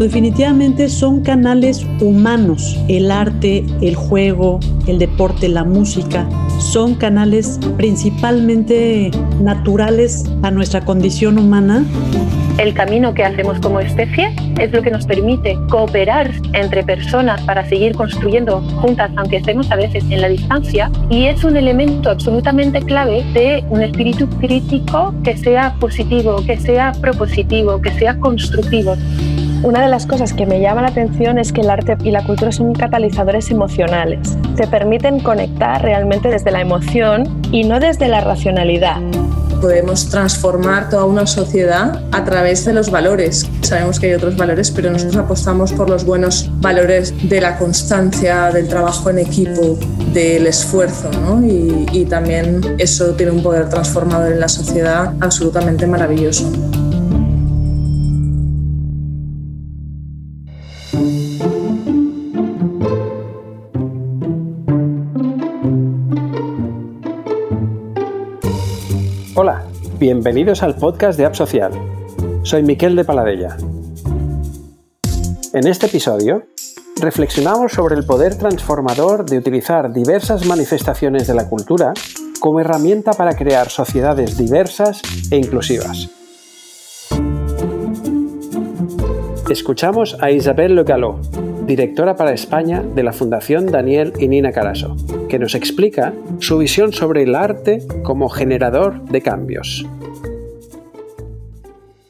Definitivamente son canales humanos, el arte, el juego, el deporte, la música, son canales principalmente naturales a nuestra condición humana. El camino que hacemos como especie es lo que nos permite cooperar entre personas para seguir construyendo juntas, aunque estemos a veces en la distancia, y es un elemento absolutamente clave de un espíritu crítico que sea positivo, que sea propositivo, que sea constructivo. Una de las cosas que me llama la atención es que el arte y la cultura son catalizadores emocionales. Te permiten conectar realmente desde la emoción y no desde la racionalidad podemos transformar toda una sociedad a través de los valores. Sabemos que hay otros valores, pero nosotros apostamos por los buenos valores de la constancia, del trabajo en equipo, del esfuerzo, ¿no? y, y también eso tiene un poder transformador en la sociedad absolutamente maravilloso. Hola, bienvenidos al podcast de App Social. Soy Miquel de Paladella. En este episodio, reflexionamos sobre el poder transformador de utilizar diversas manifestaciones de la cultura como herramienta para crear sociedades diversas e inclusivas. Escuchamos a Isabel Le Gallo, directora para España de la Fundación Daniel y Nina Caraso, que nos explica su visión sobre el arte como generador de cambios.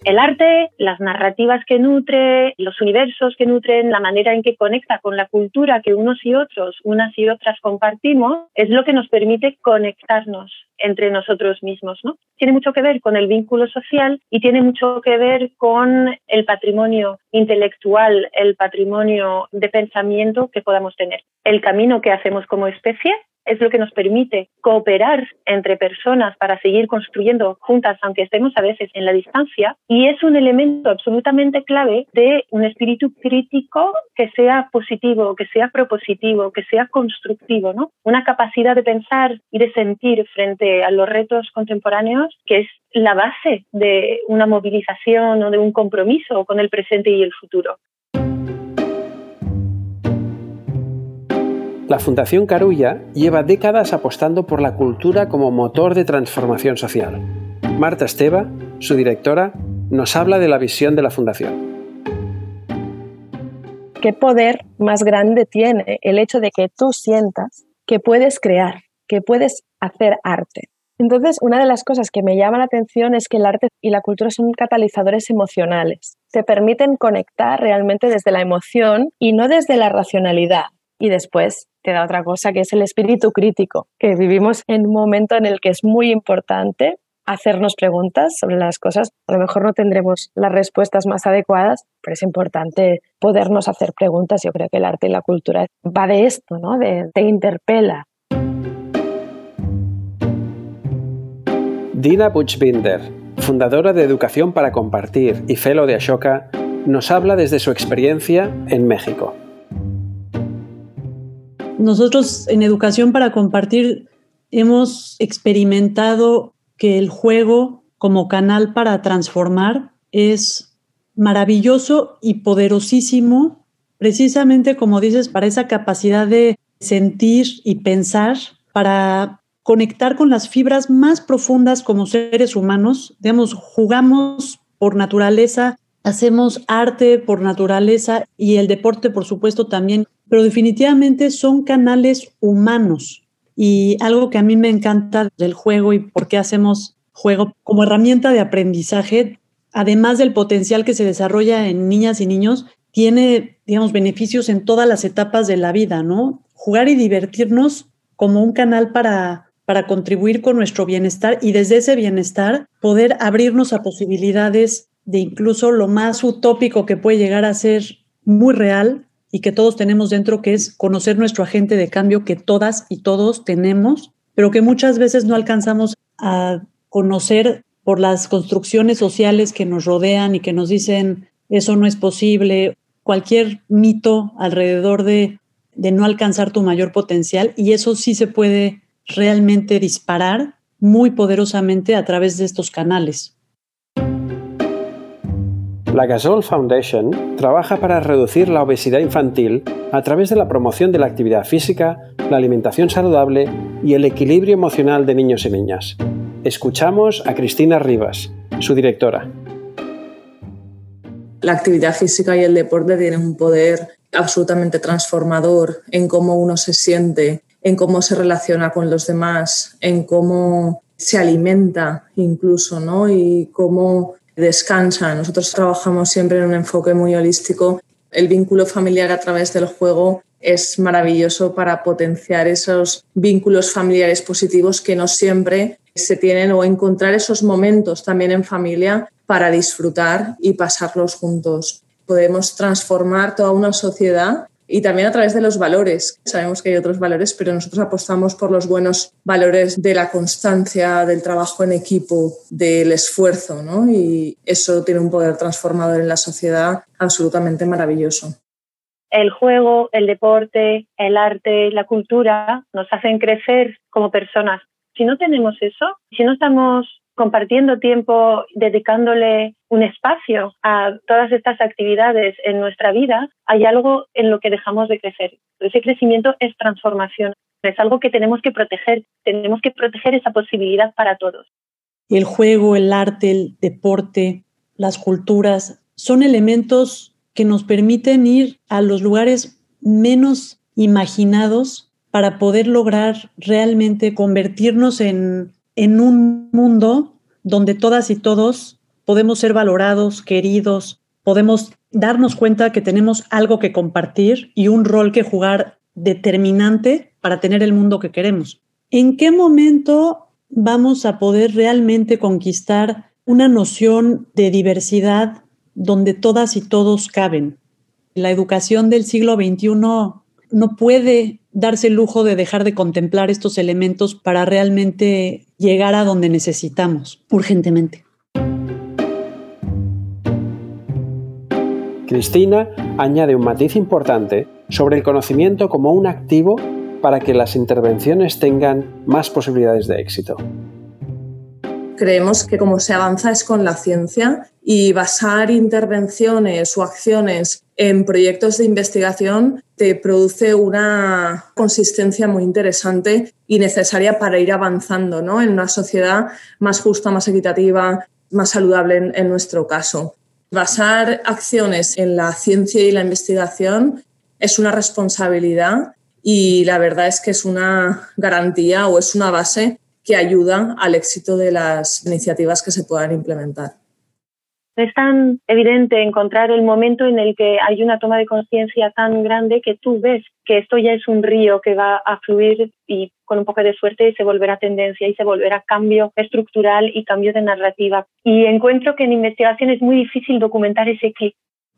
El arte, las narrativas que nutre, los universos que nutren, la manera en que conecta con la cultura que unos y otros, unas y otras compartimos, es lo que nos permite conectarnos entre nosotros mismos. ¿no? Tiene mucho que ver con el vínculo social y tiene mucho que ver con el patrimonio intelectual, el patrimonio de pensamiento que podamos tener. El camino que hacemos como especie es lo que nos permite cooperar entre personas para seguir construyendo juntas, aunque estemos a veces en la distancia, y es un elemento absolutamente clave de un espíritu crítico que sea positivo, que sea propositivo, que sea constructivo, ¿no? Una capacidad de pensar y de sentir frente a los retos contemporáneos que es la base de una movilización o de un compromiso con el presente y el futuro. La Fundación Carulla lleva décadas apostando por la cultura como motor de transformación social. Marta Esteva, su directora, nos habla de la visión de la Fundación. ¿Qué poder más grande tiene el hecho de que tú sientas que puedes crear, que puedes hacer arte? Entonces, una de las cosas que me llama la atención es que el arte y la cultura son catalizadores emocionales. Te permiten conectar realmente desde la emoción y no desde la racionalidad. Y después te da otra cosa que es el espíritu crítico, que vivimos en un momento en el que es muy importante hacernos preguntas sobre las cosas. A lo mejor no tendremos las respuestas más adecuadas, pero es importante podernos hacer preguntas. Yo creo que el arte y la cultura va de esto, ¿no? De, te interpela. Dina Buchbinder, fundadora de Educación para Compartir y fellow de Ashoka, nos habla desde su experiencia en México. Nosotros en Educación para Compartir hemos experimentado que el juego como canal para transformar es maravilloso y poderosísimo, precisamente como dices, para esa capacidad de sentir y pensar, para conectar con las fibras más profundas como seres humanos. Digamos, jugamos por naturaleza, hacemos arte por naturaleza y el deporte, por supuesto, también pero definitivamente son canales humanos. Y algo que a mí me encanta del juego y por qué hacemos juego como herramienta de aprendizaje, además del potencial que se desarrolla en niñas y niños, tiene, digamos, beneficios en todas las etapas de la vida, ¿no? Jugar y divertirnos como un canal para, para contribuir con nuestro bienestar y desde ese bienestar poder abrirnos a posibilidades de incluso lo más utópico que puede llegar a ser muy real y que todos tenemos dentro, que es conocer nuestro agente de cambio que todas y todos tenemos, pero que muchas veces no alcanzamos a conocer por las construcciones sociales que nos rodean y que nos dicen eso no es posible, cualquier mito alrededor de, de no alcanzar tu mayor potencial y eso sí se puede realmente disparar muy poderosamente a través de estos canales. La Gasol Foundation trabaja para reducir la obesidad infantil a través de la promoción de la actividad física, la alimentación saludable y el equilibrio emocional de niños y niñas. Escuchamos a Cristina Rivas, su directora. La actividad física y el deporte tienen un poder absolutamente transformador en cómo uno se siente, en cómo se relaciona con los demás, en cómo se alimenta incluso, ¿no? Y cómo descansa. Nosotros trabajamos siempre en un enfoque muy holístico. El vínculo familiar a través del juego es maravilloso para potenciar esos vínculos familiares positivos que no siempre se tienen o encontrar esos momentos también en familia para disfrutar y pasarlos juntos. Podemos transformar toda una sociedad y también a través de los valores. Sabemos que hay otros valores, pero nosotros apostamos por los buenos valores de la constancia, del trabajo en equipo, del esfuerzo, ¿no? Y eso tiene un poder transformador en la sociedad absolutamente maravilloso. El juego, el deporte, el arte, la cultura nos hacen crecer como personas. Si no tenemos eso, si no estamos compartiendo tiempo, dedicándole un espacio a todas estas actividades en nuestra vida, hay algo en lo que dejamos de crecer. Ese crecimiento es transformación, es algo que tenemos que proteger, tenemos que proteger esa posibilidad para todos. El juego, el arte, el deporte, las culturas son elementos que nos permiten ir a los lugares menos imaginados para poder lograr realmente convertirnos en en un mundo donde todas y todos podemos ser valorados, queridos, podemos darnos cuenta que tenemos algo que compartir y un rol que jugar determinante para tener el mundo que queremos. ¿En qué momento vamos a poder realmente conquistar una noción de diversidad donde todas y todos caben? La educación del siglo XXI no puede darse el lujo de dejar de contemplar estos elementos para realmente llegar a donde necesitamos urgentemente. Cristina añade un matiz importante sobre el conocimiento como un activo para que las intervenciones tengan más posibilidades de éxito. Creemos que como se avanza es con la ciencia y basar intervenciones o acciones en proyectos de investigación te produce una consistencia muy interesante y necesaria para ir avanzando ¿no? en una sociedad más justa, más equitativa, más saludable en, en nuestro caso. Basar acciones en la ciencia y la investigación es una responsabilidad y la verdad es que es una garantía o es una base que ayuda al éxito de las iniciativas que se puedan implementar. Es tan evidente encontrar el momento en el que hay una toma de conciencia tan grande que tú ves que esto ya es un río que va a fluir y con un poco de suerte se volverá tendencia y se volverá cambio estructural y cambio de narrativa. Y encuentro que en investigación es muy difícil documentar ese clic.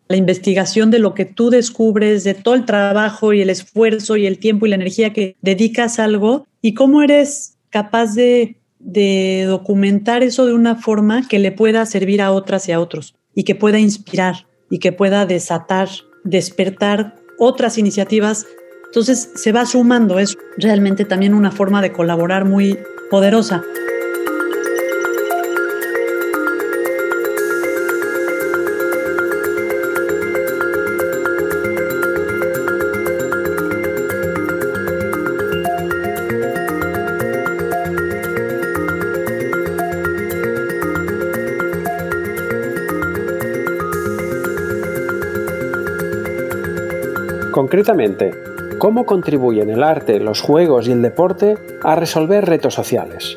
La investigación de lo que tú descubres, de todo el trabajo y el esfuerzo y el tiempo y la energía que dedicas a algo y cómo eres capaz de de documentar eso de una forma que le pueda servir a otras y a otros y que pueda inspirar y que pueda desatar, despertar otras iniciativas. Entonces se va sumando, es realmente también una forma de colaborar muy poderosa. Concretamente, ¿cómo contribuyen el arte, los juegos y el deporte a resolver retos sociales?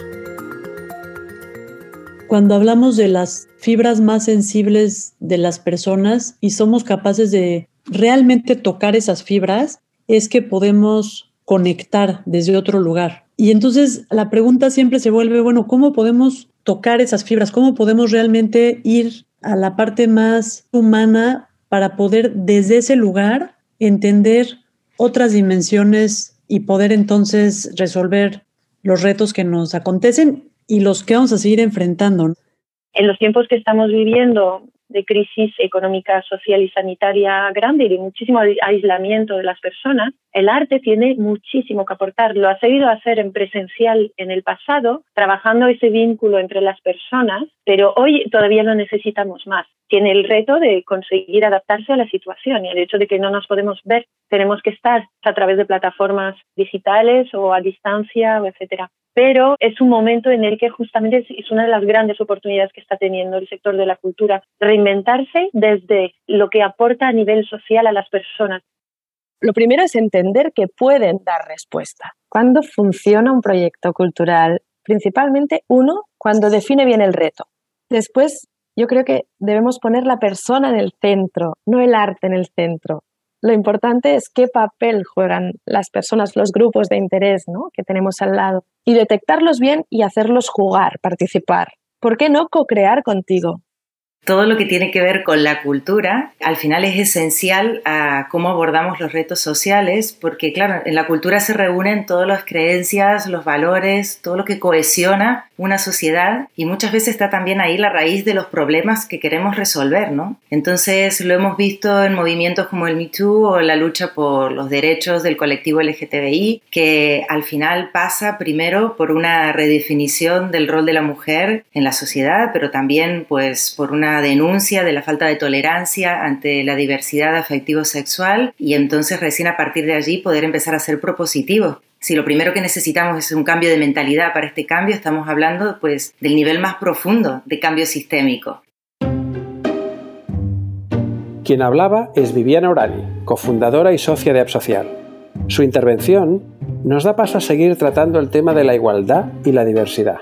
Cuando hablamos de las fibras más sensibles de las personas y somos capaces de realmente tocar esas fibras, es que podemos conectar desde otro lugar. Y entonces la pregunta siempre se vuelve, bueno, ¿cómo podemos tocar esas fibras? ¿Cómo podemos realmente ir a la parte más humana para poder desde ese lugar entender otras dimensiones y poder entonces resolver los retos que nos acontecen y los que vamos a seguir enfrentando. En los tiempos que estamos viviendo, de crisis económica, social y sanitaria grande y de muchísimo aislamiento de las personas, el arte tiene muchísimo que aportar. Lo ha seguido hacer en presencial en el pasado, trabajando ese vínculo entre las personas, pero hoy todavía lo necesitamos más. Tiene el reto de conseguir adaptarse a la situación y el hecho de que no nos podemos ver, tenemos que estar a través de plataformas digitales o a distancia, etcétera pero es un momento en el que justamente es una de las grandes oportunidades que está teniendo el sector de la cultura, reinventarse desde lo que aporta a nivel social a las personas. Lo primero es entender que pueden dar respuesta. ¿Cuándo funciona un proyecto cultural? Principalmente, uno, cuando define bien el reto. Después, yo creo que debemos poner la persona en el centro, no el arte en el centro. Lo importante es qué papel juegan las personas, los grupos de interés que tenemos al lado y detectarlos bien y hacerlos jugar, participar. ¿Por qué no co-crear contigo? Todo lo que tiene que ver con la cultura, al final es esencial a cómo abordamos los retos sociales, porque claro, en la cultura se reúnen todas las creencias, los valores, todo lo que cohesiona una sociedad y muchas veces está también ahí la raíz de los problemas que queremos resolver, ¿no? Entonces lo hemos visto en movimientos como el Me Too o la lucha por los derechos del colectivo LGTBI, que al final pasa primero por una redefinición del rol de la mujer en la sociedad, pero también pues por una denuncia de la falta de tolerancia ante la diversidad afectivo-sexual y entonces recién a partir de allí poder empezar a ser propositivos. Si lo primero que necesitamos es un cambio de mentalidad para este cambio, estamos hablando pues del nivel más profundo de cambio sistémico. Quien hablaba es Viviana Orani, cofundadora y socia de Absocial. Su intervención nos da paso a seguir tratando el tema de la igualdad y la diversidad.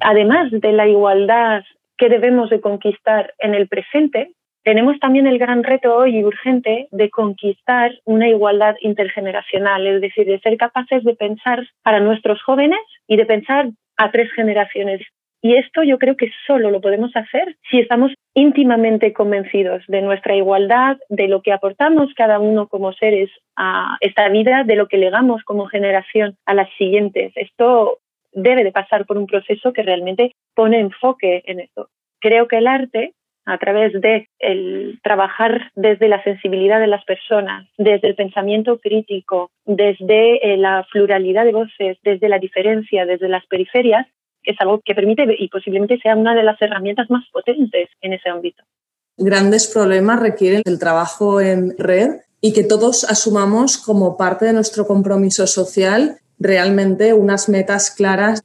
Además de la igualdad que debemos de conquistar en el presente, tenemos también el gran reto hoy urgente de conquistar una igualdad intergeneracional, es decir, de ser capaces de pensar para nuestros jóvenes y de pensar a tres generaciones. Y esto yo creo que solo lo podemos hacer si estamos íntimamente convencidos de nuestra igualdad, de lo que aportamos cada uno como seres a esta vida, de lo que legamos como generación a las siguientes. Esto debe de pasar por un proceso que realmente pone enfoque en esto. Creo que el arte, a través de el trabajar desde la sensibilidad de las personas, desde el pensamiento crítico, desde eh, la pluralidad de voces, desde la diferencia, desde las periferias, es algo que permite y posiblemente sea una de las herramientas más potentes en ese ámbito. Grandes problemas requieren el trabajo en red y que todos asumamos como parte de nuestro compromiso social realmente unas metas claras.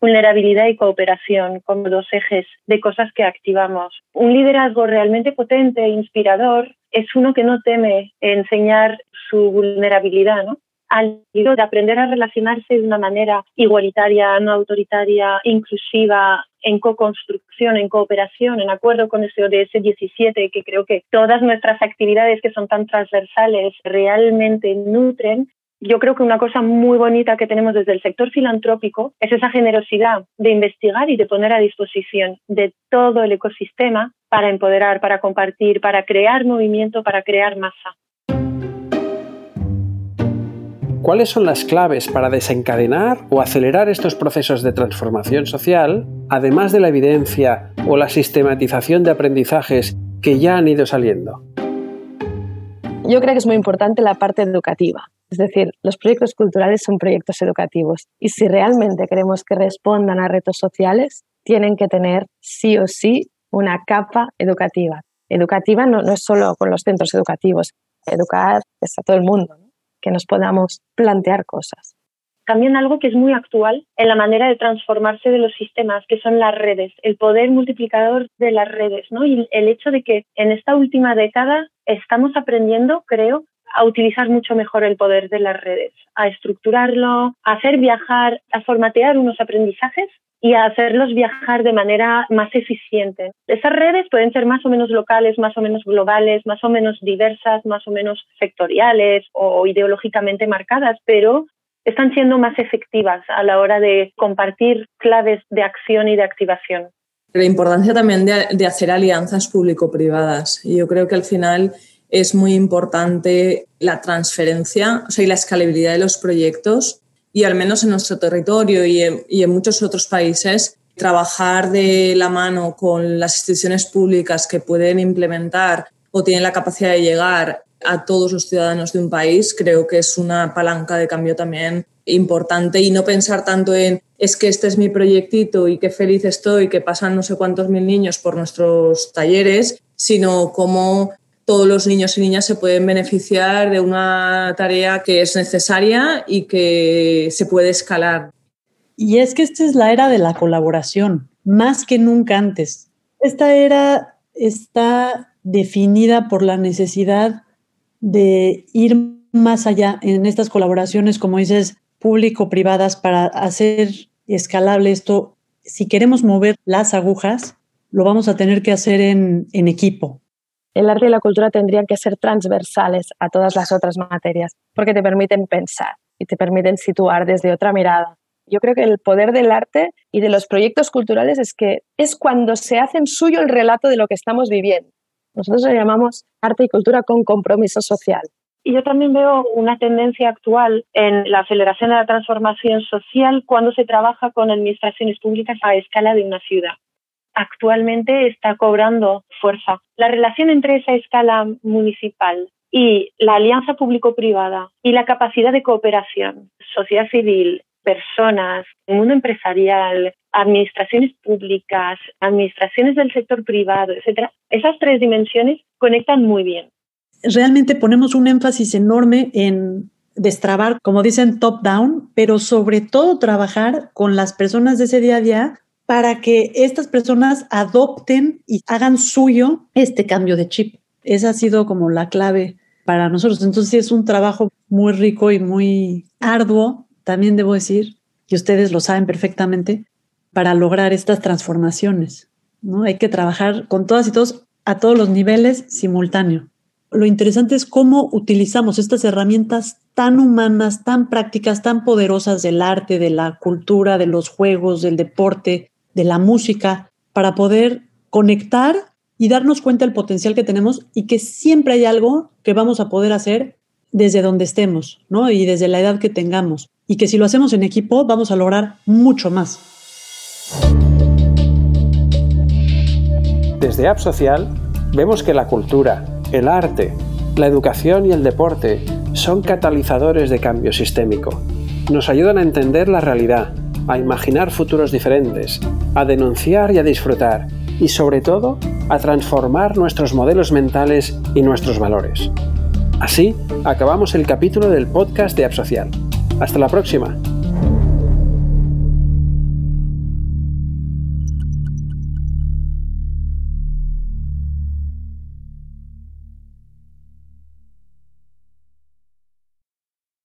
Vulnerabilidad y cooperación como dos ejes de cosas que activamos. Un liderazgo realmente potente e inspirador es uno que no teme enseñar su vulnerabilidad, ¿no? al de aprender a relacionarse de una manera igualitaria, no autoritaria, inclusiva, en co-construcción, en cooperación, en acuerdo con ese ODS 17, que creo que todas nuestras actividades que son tan transversales realmente nutren yo creo que una cosa muy bonita que tenemos desde el sector filantrópico es esa generosidad de investigar y de poner a disposición de todo el ecosistema para empoderar, para compartir, para crear movimiento, para crear masa. ¿Cuáles son las claves para desencadenar o acelerar estos procesos de transformación social, además de la evidencia o la sistematización de aprendizajes que ya han ido saliendo? Yo creo que es muy importante la parte educativa. Es decir, los proyectos culturales son proyectos educativos y si realmente queremos que respondan a retos sociales, tienen que tener sí o sí una capa educativa. Educativa no, es solo con los centros educativos, educar es a todo el mundo, que nos podamos plantear cosas. También algo que es muy actual en la manera de transformarse de los sistemas, que son las redes, el poder multiplicador de las redes, ¿no? Y el hecho de que en esta última década estamos aprendiendo, creo, a utilizar mucho mejor el poder de las redes, a estructurarlo, a hacer viajar, a formatear unos aprendizajes y a hacerlos viajar de manera más eficiente. Esas redes pueden ser más o menos locales, más o menos globales, más o menos diversas, más o menos sectoriales o ideológicamente marcadas, pero están siendo más efectivas a la hora de compartir claves de acción y de activación. La importancia también de, hacer alianzas público-privadas. Yo creo que al final es muy importante la transferencia o sea, y la escalabilidad de los proyectos y al menos en nuestro territorio y en, muchos otros países trabajar de la mano con las instituciones públicas que pueden implementar o tienen la capacidad de llegar a todos los ciudadanos de un país, creo que es una palanca de cambio también importante. Y no pensar tanto en es que este es mi proyectito y qué feliz estoy, que pasan no sé cuántos mil niños por nuestros talleres, sino cómo todos los niños y niñas se pueden beneficiar de una tarea que es necesaria y que se puede escalar. Y es que esta es la era de la colaboración, más que nunca antes. Esta era está definida por la necesidad de ir más allá en estas colaboraciones, como dices, público-privadas para hacer escalable esto. Si queremos mover las agujas, lo vamos a tener que hacer en, en equipo. El arte y la cultura tendrían que ser transversales a todas las otras materias, porque te permiten pensar y te permiten situar desde otra mirada yo creo que el poder del arte y de los proyectos culturales es que es cuando se hacen suyo el relato de lo que estamos viviendo. Nosotros lo llamamos arte y cultura con compromiso social. Y yo también veo una tendencia actual en la aceleración de la transformación social cuando se trabaja con administraciones públicas a escala de una ciudad. Actualmente está cobrando fuerza. La relación entre esa escala municipal y la alianza público-privada y la capacidad de cooperación, sociedad civil, personas, mundo empresarial, administraciones públicas, administraciones del sector privado, etcétera, esas tres dimensiones conectan muy bien. Realmente ponemos un énfasis enorme en destrabar, como dicen, top-down, pero sobre todo trabajar con las personas de ese día a día para que estas personas adopten y hagan suyo este cambio de chip. Esa ha sido como la clave para nosotros. Entonces es un trabajo muy rico y muy arduo también debo decir, que ustedes lo saben perfectamente, para lograr estas transformaciones. ¿no? Hay que trabajar con todas y todos a todos los niveles simultáneo. Lo interesante es cómo utilizamos estas herramientas tan humanas, tan prácticas, tan poderosas del arte, de la cultura, de los juegos, del deporte, de la música, para poder conectar y darnos cuenta del potencial que tenemos y que siempre hay algo que vamos a poder hacer desde donde estemos, ¿no? Y desde la edad que tengamos y que si lo hacemos en equipo vamos a lograr mucho más. Desde App Social vemos que la cultura, el arte, la educación y el deporte son catalizadores de cambio sistémico. Nos ayudan a entender la realidad, a imaginar futuros diferentes, a denunciar y a disfrutar, y sobre todo a transformar nuestros modelos mentales y nuestros valores. Así acabamos el capítulo del podcast de App Social. Hasta la próxima.